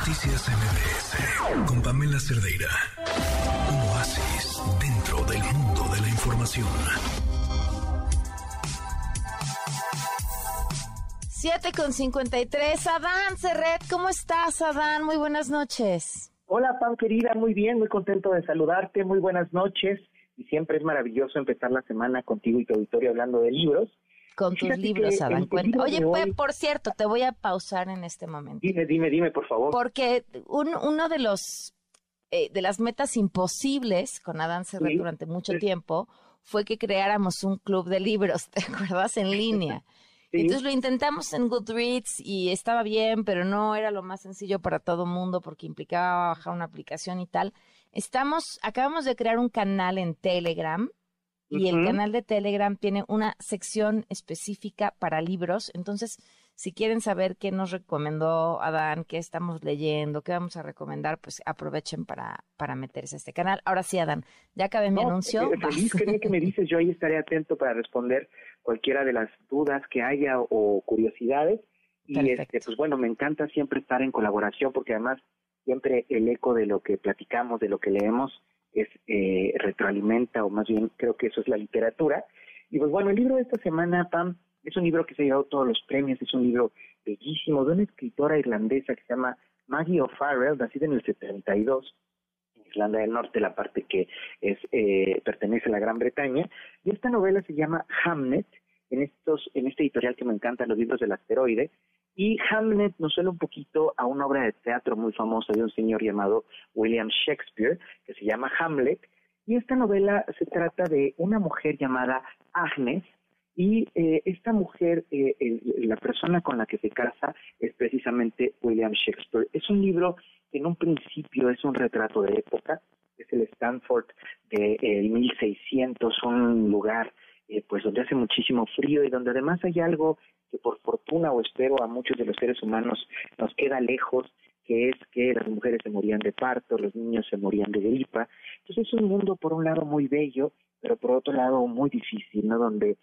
Noticias MBS con Pamela Cerdeira. Un oasis dentro del mundo de la información. 7 con 53. Adán Cerret, ¿cómo estás, Adán? Muy buenas noches. Hola, Pam querida, muy bien, muy contento de saludarte. Muy buenas noches. Y siempre es maravilloso empezar la semana contigo y tu auditorio hablando de libros con tus libros, Adán. Oye, pues, por cierto, te voy a pausar en este momento. Dime, dime, dime, por favor. Porque uno de los eh, de las metas imposibles con Adán Serret durante mucho tiempo fue que creáramos un club de libros, ¿te acuerdas? En línea. Entonces lo intentamos en Goodreads y estaba bien, pero no era lo más sencillo para todo mundo porque implicaba bajar una aplicación y tal. Estamos, acabamos de crear un canal en Telegram y el canal de Telegram tiene una sección específica para libros. Entonces, si quieren saber qué nos recomendó Adán, qué estamos leyendo, qué vamos a recomendar, pues aprovechen para, para meterse a este canal. Ahora sí, Adán, ya acabé mi anuncio. Eh, feliz que me dices, yo ahí estaré atento para responder cualquiera de las dudas que haya o curiosidades. Y este, pues bueno, me encanta siempre estar en colaboración porque además siempre el eco de lo que platicamos, de lo que leemos, es eh, retroalimenta, o más bien creo que eso es la literatura. Y pues bueno, el libro de esta semana, Pam, es un libro que se ha llevado todos los premios, es un libro bellísimo de una escritora irlandesa que se llama Maggie O'Farrell, nacida en el 72, en Irlanda del Norte, la parte que es eh, pertenece a la Gran Bretaña. Y esta novela se llama Hamnet, en, estos, en este editorial que me encanta, los libros del asteroide, y Hamlet nos suena un poquito a una obra de teatro muy famosa de un señor llamado William Shakespeare, que se llama Hamlet. Y esta novela se trata de una mujer llamada Agnes, y eh, esta mujer, eh, la persona con la que se casa es precisamente William Shakespeare. Es un libro que en un principio es un retrato de época, es el Stanford de 1600, un lugar eh, pues donde hace muchísimo frío y donde además hay algo que por fortuna o espero a muchos de los seres humanos nos queda lejos, que es que las mujeres se morían de parto, los niños se morían de gripa. Entonces es un mundo por un lado muy bello, pero por otro lado muy difícil, ¿no? Donde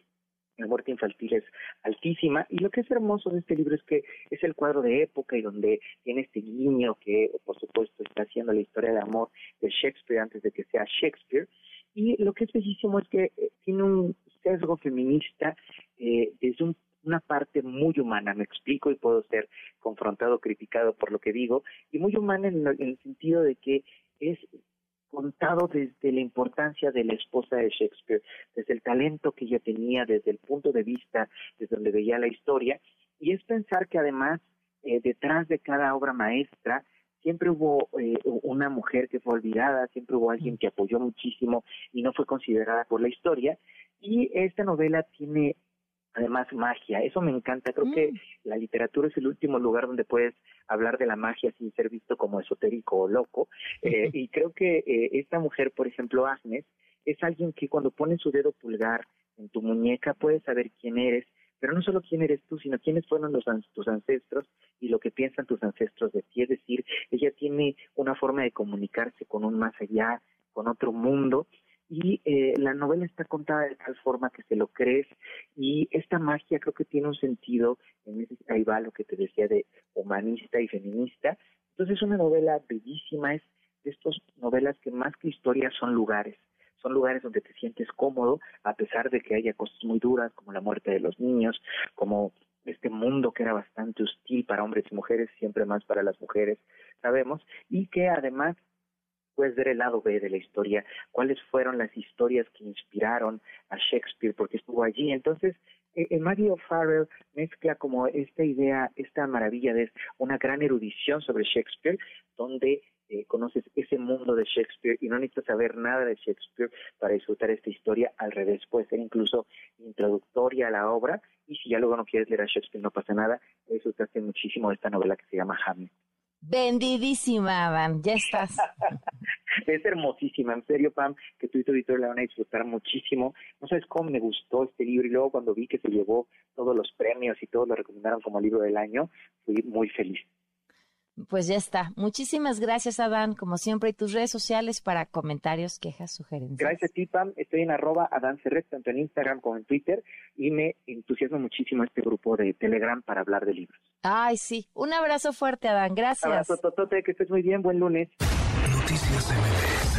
la muerte infantil es altísima y lo que es hermoso de este libro es que es el cuadro de época y donde tiene este guiño que por supuesto está haciendo la historia de amor de Shakespeare antes de que sea Shakespeare y lo que es bellísimo es que eh, tiene un sesgo feminista eh, desde una parte muy humana, me explico y puedo ser confrontado, criticado por lo que digo, y muy humana en, el sentido de que es contado desde la importancia de la esposa de Shakespeare, desde el talento que ella tenía, desde el punto de vista desde donde veía la historia, y es pensar que además eh, detrás de cada obra maestra siempre hubo eh, una mujer que fue olvidada, siempre hubo alguien mm. que apoyó muchísimo y no fue considerada por la historia. Y esta novela tiene además magia, eso me encanta, creo que mm. la literatura es el último lugar donde puedes hablar de la magia sin ser visto como esotérico o loco. Eh, y creo que eh, esta mujer, por ejemplo, Agnes, es alguien que cuando pone su dedo pulgar en tu muñeca puedes saber quién eres pero no solo quién eres tú, sino quiénes fueron los, tus ancestros y lo que piensan tus ancestros de ti. Es decir, ella tiene una forma de comunicarse con un más allá, con otro mundo, y eh, la novela está contada de tal forma que se lo crees. Y esta magia creo que tiene un sentido, en ese, ahí va lo que te decía de humanista y feminista, entonces es una novela bellísima, es de estas novelas que más que historias son lugares, son lugares donde te sientes cómodo a pesar de que haya cosas muy duras como la muerte de los niños, como este mundo que era bastante hostil para hombres y mujeres, siempre más para las mujeres, sabemos, y que además puedes ver el lado B de la historia, cuáles fueron las historias que inspiraron a Shakespeare, porque estuvo allí. Entonces, eh, Maggie O'Farrell mezcla como esta idea, esta maravilla de una gran erudición sobre Shakespeare, donde eh, conoces ese mundo de Shakespeare y no necesitas saber nada de Shakespeare para disfrutar esta historia, al revés, puede ser incluso introductoria a la obra y si ya luego no quieres leer a Shakespeare no pasa nada, disfrutaste muchísimo de esta novela que se llama Hamlet. Vendidísima, Van, ya estás. es hermosísima, en serio, Pam, que tú y tu editor la van a disfrutar muchísimo. No sabes cómo me gustó este libro y luego cuando vi que se llevó todos los premios y todos lo recomendaron como libro del año, fui muy feliz. Pues ya está. Muchísimas gracias, Adán, como siempre, y tus redes sociales para comentarios, quejas, sugerencias. Gracias a ti, Pam. Estoy en arroba Adán Ferret, tanto en Instagram como en Twitter, y me entusiasma muchísimo este grupo de Telegram para hablar de libros. Ay, sí. Un abrazo fuerte, Adán. Gracias. Un abrazo, Totote, que estés muy bien. Buen lunes. Noticias MBS